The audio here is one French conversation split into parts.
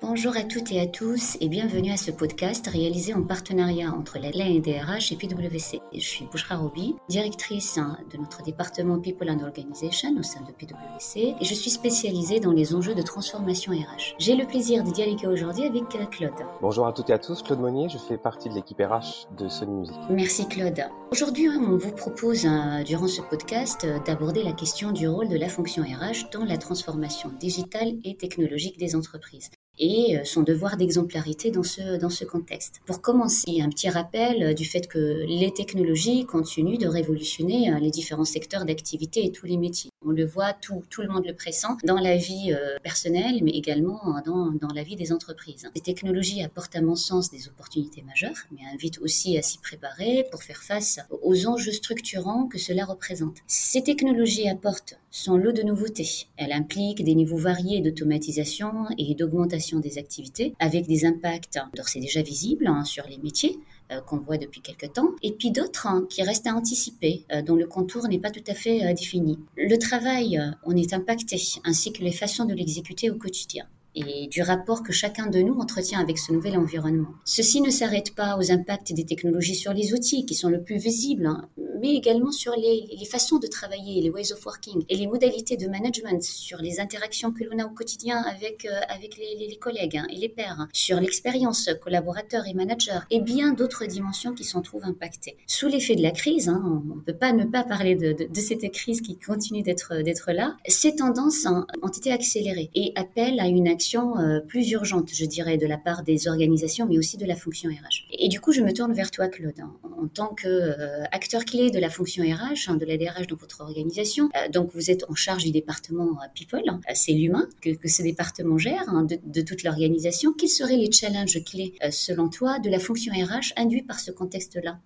Bonjour à toutes et à tous et bienvenue à ce podcast réalisé en partenariat entre la et PwC. Je suis Bouchra Robi, directrice de notre département People and Organization au sein de PwC et je suis spécialisée dans les enjeux de transformation RH. J'ai le plaisir de dialoguer aujourd'hui avec euh, Claude. Bonjour à toutes et à tous, Claude Monnier, je fais partie de l'équipe RH de Sony Music. Merci Claude. Aujourd'hui, on vous propose euh, durant ce podcast euh, d'aborder la question du rôle de la fonction RH dans la transformation digitale et technologique des entreprises et euh, son devoir d'exemplarité dans ce, dans ce contexte. Pour commencer, un petit rappel euh, du fait que les technologies continuent de révolutionner euh, les différents secteurs d'activité et tous les métiers. On le voit, tout, tout le monde le pressent dans la vie personnelle, mais également dans, dans la vie des entreprises. Les technologies apportent à mon sens des opportunités majeures, mais invitent aussi à s'y préparer pour faire face aux enjeux structurants que cela représente. Ces technologies apportent son lot de nouveautés. Elles impliquent des niveaux variés d'automatisation et d'augmentation des activités, avec des impacts, d'ores c'est déjà visibles hein, sur les métiers, euh, qu'on voit depuis quelque temps, et puis d'autres hein, qui restent à anticiper, euh, dont le contour n'est pas tout à fait euh, défini. Le travail, on est impacté, ainsi que les façons de l'exécuter au quotidien et du rapport que chacun de nous entretient avec ce nouvel environnement. Ceci ne s'arrête pas aux impacts des technologies sur les outils qui sont le plus visibles, hein, mais également sur les, façons de travailler, les ways of working et les modalités de management, sur les interactions que l'on a au quotidien avec, euh, avec les, collègues hein, et les pairs, hein, sur l'expérience collaborateur et manager et bien d'autres dimensions qui s'en trouvent impactées. Sous l'effet de la crise, on ne peut pas ne pas parler de, de, cette crise qui continue d'être là, ces tendances ont été accélérées et appellent à une action euh, plus urgente, je dirais, de la part des organisations, mais aussi de la fonction RH. Et du coup, je me tourne vers toi, Claude, en, tant qu'acteur euh, clé de la fonction RH, hein, de la DRH dans votre organisation. Euh, donc, vous êtes en charge du département People, hein, c'est l'humain que, ce département gère, hein, de, toute l'organisation. Quels seraient les challenges clés, selon toi, de la fonction RH induits par ce contexte-là?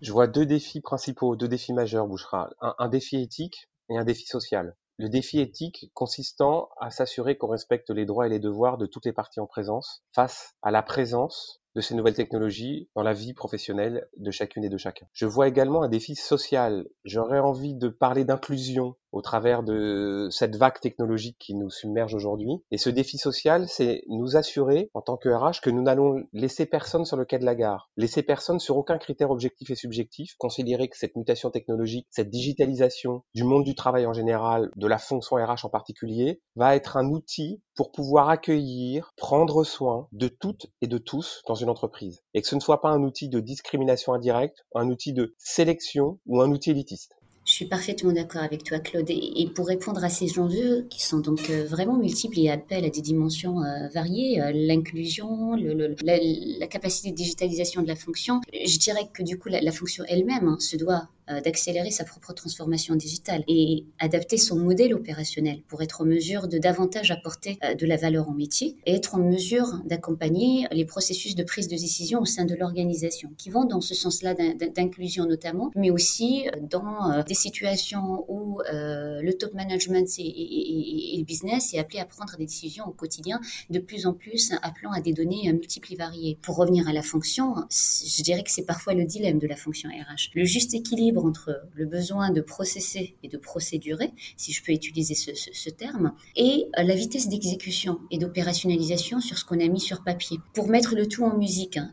Je vois deux défis principaux, deux défis majeurs, Bouchera. un défi éthique et un défi social. Le défi éthique consistant à s'assurer qu'on respecte les droits et les devoirs de toutes les parties en présence face à la présence de ces nouvelles technologies dans la vie professionnelle de chacune et de chacun. Je vois également un défi social. J'aurais envie de parler d'inclusion au travers de cette vague technologique qui nous submerge aujourd'hui. Et ce défi social, c'est nous assurer, en tant que RH, que nous n'allons laisser personne sur le quai de la gare, laisser personne sur aucun critère objectif et subjectif, considérer que cette mutation technologique, cette digitalisation du monde du travail en général, de la fonction RH en particulier, va être un outil pour pouvoir accueillir, prendre soin de toutes et de tous dans une entreprise. Et que ce ne soit pas un outil de discrimination indirecte, un outil de sélection ou un outil élitiste. Je suis parfaitement d'accord avec toi, Claude. Et pour répondre à ces enjeux qui sont donc euh, vraiment multiples et appellent à des dimensions euh, variées, euh, l'inclusion, la, capacité de digitalisation de la fonction, je dirais que du coup, la, fonction elle-même hein, se doit d'accélérer sa propre transformation digitale et adapter son modèle opérationnel pour être en mesure de davantage apporter euh, de la valeur au métier et être en mesure d'accompagner les processus de prise de décision au sein de l'organisation qui vont dans ce sens-là d'inclusion notamment, mais aussi euh, dans des situations où le top management et, le business est appelé à prendre des décisions au quotidien de plus en plus appelant à des données multiples et variées. Pour revenir à la fonction, je dirais que c'est parfois le dilemme de la fonction RH. Le juste équilibre entre le besoin de processer et de procédurer, si je peux utiliser ce, terme, et euh, la vitesse d'exécution et d'opérationnalisation sur ce qu'on a mis sur papier. Pour mettre le tout en musique, hein,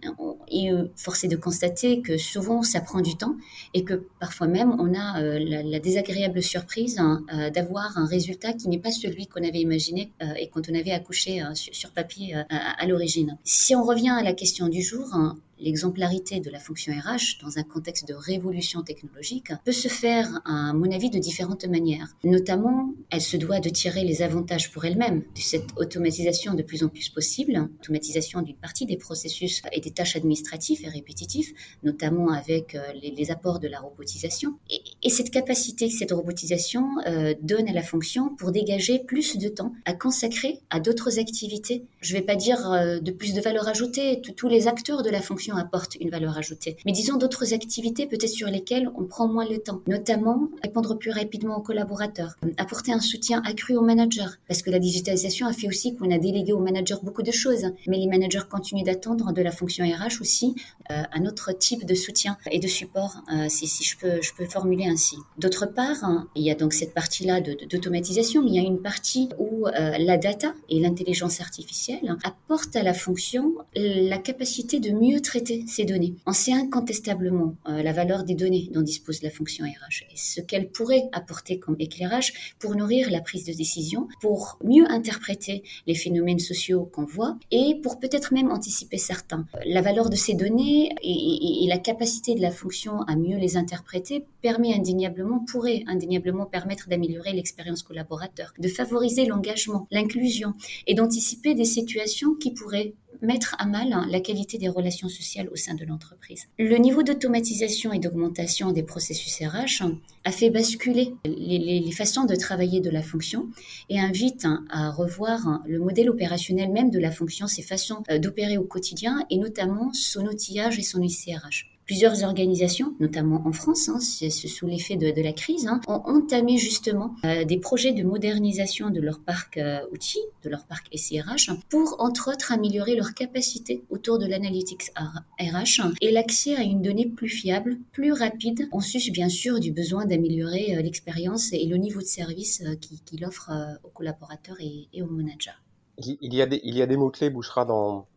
et euh, force est de constater que souvent ça prend du temps et que parfois même on a euh, la, désagréable surprise hein, d'avoir un résultat qui n'est pas celui qu'on avait imaginé et quand on avait accouché sur, papier à, l'origine. Si on revient à la question du jour, hein, l'exemplarité de la fonction RH dans un contexte de révolution technologique peut se faire, à mon avis, de différentes manières. Notamment, elle se doit de tirer les avantages pour elle-même de cette automatisation de plus en plus possible, automatisation d'une partie des processus et des tâches administratives et répétitifs, notamment avec euh, les, apports de la robotisation. Et, cette capacité, cette robotisation euh, donne à la fonction pour dégager plus de temps à consacrer à d'autres activités. Je ne vais pas dire euh, de plus de valeur ajoutée, tous les acteurs de la fonction apporte une valeur ajoutée. Mais disons d'autres activités peut-être sur lesquelles on prend moins le temps, notamment répondre plus rapidement aux collaborateurs, apporter un soutien accru aux managers, parce que la digitalisation a fait aussi qu'on a délégué aux managers beaucoup de choses, mais les managers continuent d'attendre de la fonction RH aussi euh, un autre type de soutien et de support, euh, si, je, peux, formuler ainsi. D'autre part, hein, il y a donc cette partie-là d'automatisation, mais il y a une partie où euh, la data et l'intelligence artificielle apportent à la fonction la capacité de mieux traiter ces données. On sait incontestablement la valeur des données dont dispose la fonction RH et ce qu'elle pourrait apporter comme éclairage pour nourrir la prise de décision, pour mieux interpréter les phénomènes sociaux qu'on voit et pour peut-être même anticiper certains. La valeur de ces données et, la capacité de la fonction à mieux les interpréter permet indéniablement, pourrait indéniablement permettre d'améliorer l'expérience collaborateur, de favoriser l'engagement, l'inclusion et d'anticiper des situations qui pourraient mettre à mal la qualité des relations sociales au sein de l'entreprise. Le niveau d'automatisation et d'augmentation des processus RH a fait basculer les, façons de travailler de la fonction et invite à revoir le modèle opérationnel même de la fonction, ses façons euh, d'opérer au quotidien et notamment son outillage et son ICRH. Plusieurs organisations, notamment en France, hein, sous l'effet de, la crise, hein, ont entamé justement euh, des projets de modernisation de leur parc euh, outils, de leur parc SIRH, pour entre autres améliorer leur capacité autour de l'analytics RH et l'accès à une donnée plus fiable, plus rapide, en sus bien sûr du besoin d'améliorer euh, l'expérience et le niveau de service qu'il offre aux collaborateurs et, aux managers. Il y a des, mots-clés, Bouchera, dans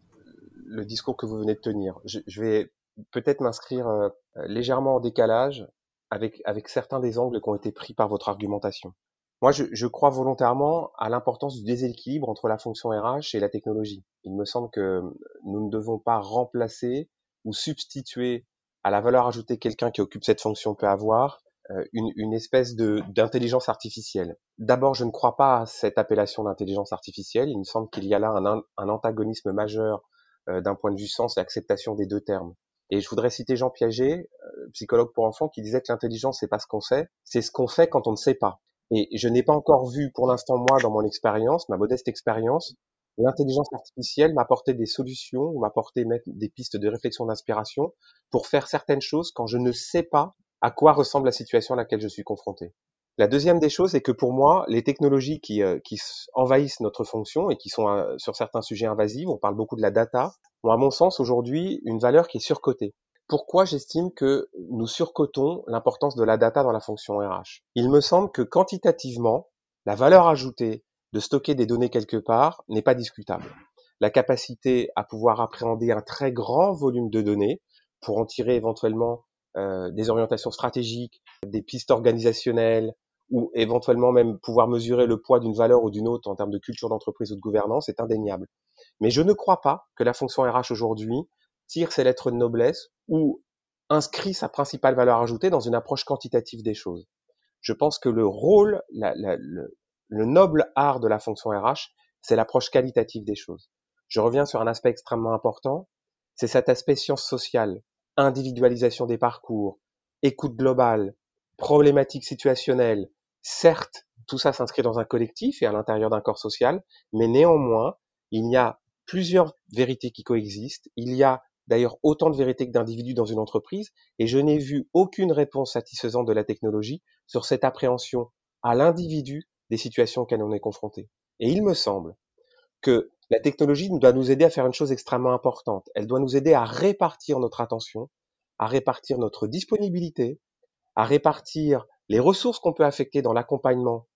le discours que vous venez de tenir. Je vais peut-être m'inscrire euh, légèrement en décalage avec, avec certains des angles qui ont été pris par votre argumentation. Moi, je, je crois volontairement à l'importance du déséquilibre entre la fonction RH et la technologie. Il me semble que nous ne devons pas remplacer ou substituer à la valeur ajoutée quelqu'un qui occupe cette fonction peut avoir euh, une, une espèce de d'intelligence artificielle. D'abord, je ne crois pas à cette appellation d'intelligence artificielle. Il me semble qu'il y a là un, un antagonisme majeur euh, d'un point de vue sens et acceptation des deux termes. Et je voudrais citer Jean Piaget, euh, psychologue pour enfants, qui disait que l'intelligence, c'est pas ce qu'on sait, c'est ce qu'on fait quand on ne sait pas. Et je n'ai pas encore vu, pour l'instant, moi, dans mon expérience, ma modeste expérience, l'intelligence artificielle m'apporter des solutions ou m'apporter des pistes de réflexion d'inspiration pour faire certaines choses quand je ne sais pas à quoi ressemble la situation à laquelle je suis confronté. La deuxième des choses est que pour moi, les technologies qui, euh, envahissent notre fonction et qui sont euh, sur certains sujets invasives, on parle beaucoup de la data, ont à mon sens aujourd'hui une valeur qui est surcotée. Pourquoi j'estime que nous surcotons l'importance de la data dans la fonction RH Il me semble que quantitativement, la valeur ajoutée de stocker des données quelque part n'est pas discutable. La capacité à pouvoir appréhender un très grand volume de données pour en tirer éventuellement euh, des orientations stratégiques, des pistes organisationnelles, ou éventuellement même pouvoir mesurer le poids d'une valeur ou d'une autre en termes de culture d'entreprise ou de gouvernance est indéniable. Mais je ne crois pas que la fonction RH aujourd'hui tire ses lettres de noblesse ou inscrit sa principale valeur ajoutée dans une approche quantitative des choses. Je pense que le rôle, le, le noble art de la fonction RH, c'est l'approche qualitative des choses. Je reviens sur un aspect extrêmement important, c'est cet aspect science sociale, individualisation des parcours, écoute globale, problématiques situationnelles, Certes, tout ça s'inscrit dans un collectif et à l'intérieur d'un corps social, mais néanmoins, il y a plusieurs vérités qui coexistent. Il y a d'ailleurs autant de vérités que d'individus dans une entreprise, et je n'ai vu aucune réponse satisfaisante de la technologie sur cette appréhension à l'individu des situations auxquelles on est confronté. Et il me semble que la technologie doit nous aider à faire une chose extrêmement importante. Elle doit nous aider à répartir notre attention, à répartir notre disponibilité, à répartir les ressources qu'on peut affecter dans l'accompagnement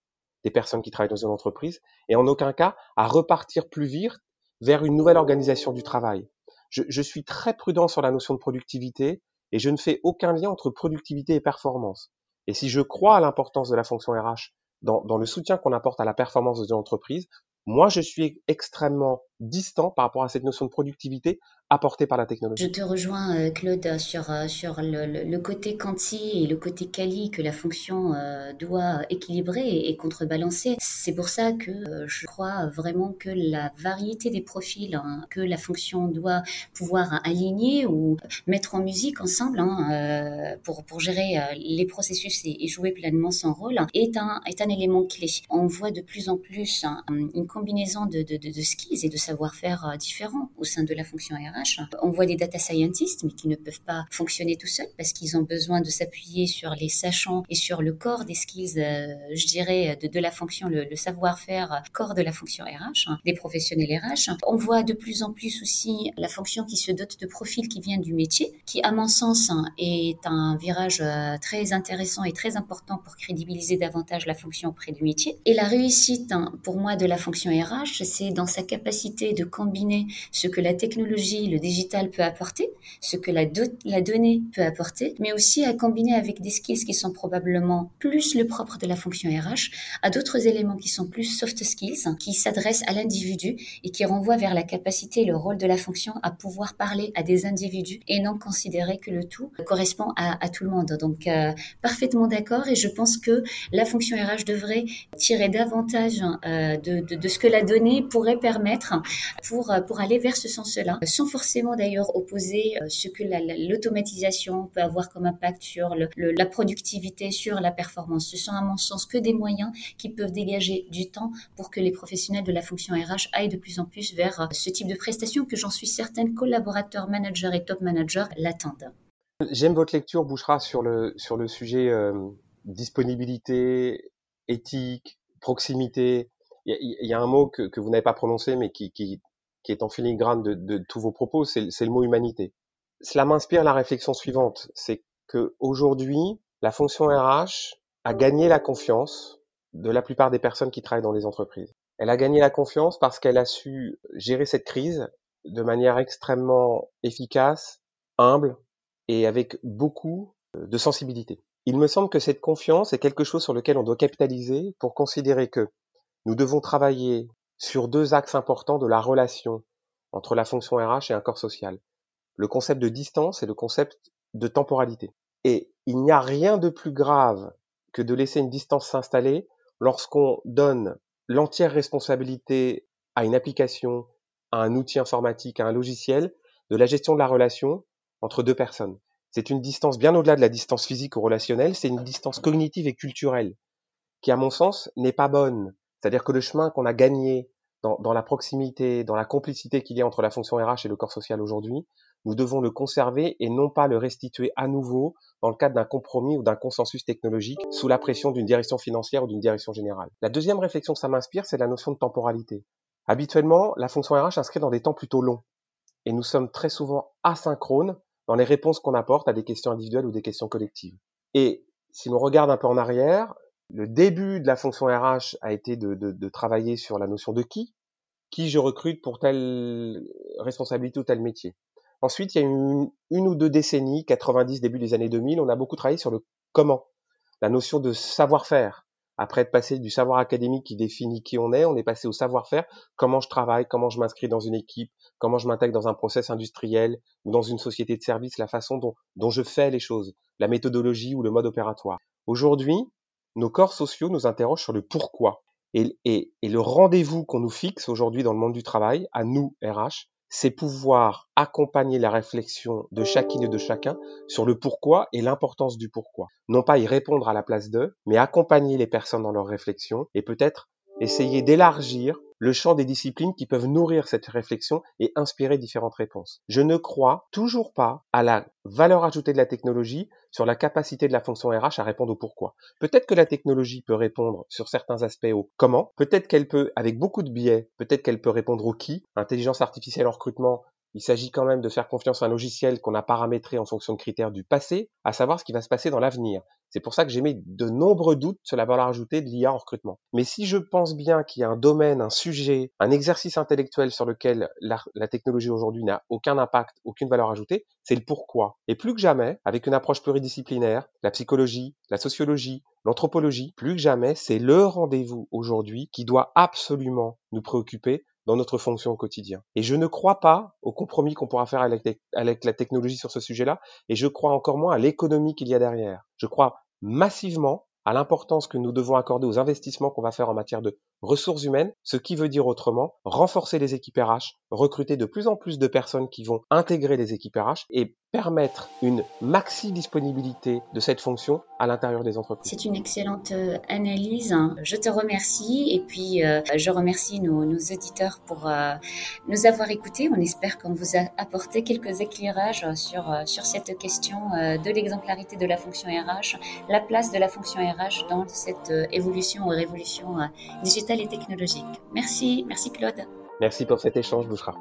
des personnes qui travaillent dans une entreprise et en aucun cas à repartir plus vite vers une nouvelle organisation du travail. Je, suis très prudent sur la notion de productivité et je ne fais aucun lien entre productivité et performance. Et si je crois à l'importance de la fonction RH dans, dans le soutien qu'on apporte à la performance de l'entreprise, moi, je suis extrêmement distant par rapport à cette notion de productivité apportée par la technologie. Je te rejoins, euh, Claude, sur, euh, sur le, côté quanti et le côté quali que la fonction euh, doit équilibrer et, contrebalancer. C'est pour ça que je crois vraiment que la variété des profils hein, que la fonction doit pouvoir aligner ou mettre en musique ensemble hein, pour, pour gérer les processus et, jouer pleinement son rôle est un, est un élément clé. On voit de plus en plus hein, une combinaison de, de, de et de savoir-faire différents au sein de la fonction RH. On voit des data scientists, mais qui ne peuvent pas fonctionner tout seuls parce qu'ils ont besoin de s'appuyer sur les sachants et sur le corps des skills, je dirais, de, de la fonction, le, le savoir-faire corps de la fonction RH, hein, des professionnels RH. On voit de plus en plus aussi la fonction qui se dote de profils qui viennent du métier, qui à mon sens hein, est un virage euh, très intéressant et très important pour crédibiliser davantage la fonction auprès du métier. Et la réussite hein, pour moi de la fonction RH, c'est dans sa capacité de combiner ce que la technologie, le digital peut apporter, ce que la, la donnée peut apporter, mais aussi à combiner avec des skills qui sont probablement plus le propre de la fonction RH, à d'autres éléments qui sont plus soft skills, hein, qui s'adressent à l'individu et qui renvoient vers la capacité et le rôle de la fonction à pouvoir parler à des individus et non considérer que le tout correspond à, tout le monde. Donc, euh, parfaitement d'accord et je pense que la fonction RH devrait tirer davantage euh, de, de, ce que la donnée pourrait permettre pour, pour aller vers ce sens-là, sans forcément d'ailleurs opposer euh, ce que l'automatisation peut avoir comme impact sur la productivité, sur la performance. Ce sont à mon sens que des moyens qui peuvent dégager du temps pour que les professionnels de la fonction RH aillent de plus en plus vers ce type de prestations que j'en suis certaine collaborateurs, managers et top managers l'attendent. J'aime votre lecture, Bouchera, sur le, sur le sujet euh, disponibilité, éthique, proximité. Il y, y, a un mot que, que vous n'avez pas prononcé, mais qui, qui, qui est en filigrane de, de tous vos propos, c'est le mot humanité. Cela m'inspire la réflexion suivante, c'est que aujourd'hui, la fonction RH a gagné la confiance de la plupart des personnes qui travaillent dans les entreprises. Elle a gagné la confiance parce qu'elle a su gérer cette crise de manière extrêmement efficace, humble et avec beaucoup de sensibilité. Il me semble que cette confiance est quelque chose sur lequel on doit capitaliser pour considérer que nous devons travailler sur deux axes importants de la relation entre la fonction RH et un corps social. Le concept de distance et le concept de temporalité. Et il n'y a rien de plus grave que de laisser une distance s'installer lorsqu'on donne l'entière responsabilité à une application, à un outil informatique, à un logiciel, de la gestion de la relation entre deux personnes. C'est une distance bien au-delà de la distance physique ou relationnelle, c'est une distance cognitive et culturelle qui, à mon sens, n'est pas bonne. C'est-à-dire que le chemin qu'on a gagné dans, la proximité, dans la complicité qu'il y a entre la fonction RH et le corps social aujourd'hui, nous devons le conserver et non pas le restituer à nouveau dans le cadre d'un compromis ou d'un consensus technologique sous la pression d'une direction financière ou d'une direction générale. La deuxième réflexion que ça m'inspire, c'est la notion de temporalité. Habituellement, la fonction RH s'inscrit dans des temps plutôt longs et nous sommes très souvent asynchrones dans les réponses qu'on apporte à des questions individuelles ou des questions collectives. Et si l'on regarde un peu en arrière, le début de la fonction RH a été de, de, de travailler sur la notion de qui, qui je recrute pour telle responsabilité ou tel métier. Ensuite, il y a une, une ou deux décennies, 90, début des années 2000, on a beaucoup travaillé sur le comment, la notion de savoir-faire. Après être passé du savoir académique qui définit qui on est, on est passé au savoir-faire, comment je travaille, comment je m'inscris dans une équipe, comment je m'intègre dans un process industriel ou dans une société de service, la façon dont, dont je fais les choses, la méthodologie ou le mode opératoire. Aujourd'hui, nos corps sociaux nous interrogent sur le pourquoi. Et, le rendez-vous qu'on nous fixe aujourd'hui dans le monde du travail, à nous, RH, c'est pouvoir accompagner la réflexion de chacune et de chacun sur le pourquoi et l'importance du pourquoi. Non pas y répondre à la place d'eux, mais accompagner les personnes dans leur réflexion et peut-être essayer d'élargir le champ des disciplines qui peuvent nourrir cette réflexion et inspirer différentes réponses. Je ne crois toujours pas à la valeur ajoutée de la technologie sur la capacité de la fonction RH à répondre au pourquoi. Peut-être que la technologie peut répondre sur certains aspects au comment, peut-être qu'elle peut, avec beaucoup de biais, peut-être qu'elle peut répondre au qui. Intelligence artificielle en recrutement, il s'agit quand même de faire confiance à un logiciel qu'on a paramétré en fonction de critères du passé, à savoir ce qui va se passer dans l'avenir. C'est pour ça que j'ai mis de nombreux doutes sur la valeur ajoutée de l'IA en recrutement. Mais si je pense bien qu'il y a un domaine, un sujet, un exercice intellectuel sur lequel la, la technologie aujourd'hui n'a aucun impact, aucune valeur ajoutée, c'est le pourquoi. Et plus que jamais, avec une approche pluridisciplinaire, la psychologie, la sociologie, l'anthropologie, plus que jamais, c'est le rendez-vous aujourd'hui qui doit absolument nous préoccuper dans notre fonction au quotidien. Et je ne crois pas au compromis qu'on pourra faire avec, la technologie sur ce sujet-là, et je crois encore moins à l'économie qu'il y a derrière. Je crois massivement à l'importance que nous devons accorder aux investissements qu'on va faire en matière de ressources humaines, ce qui veut dire autrement renforcer les équipes RH, recruter de plus en plus de personnes qui vont intégrer les équipes RH et permettre une maxi disponibilité de cette fonction à l'intérieur des entreprises. C'est une excellente euh, analyse. Je te remercie et puis euh, je remercie nos, nos auditeurs pour euh, nous avoir écoutés. On espère qu'on vous a apporté quelques éclairages sur, sur cette question de l'exemplarité de la fonction RH, la place de la fonction RH dans cette évolution ou révolution digitale et technologique. Merci, merci Claude. Merci pour cet échange, Bouchra.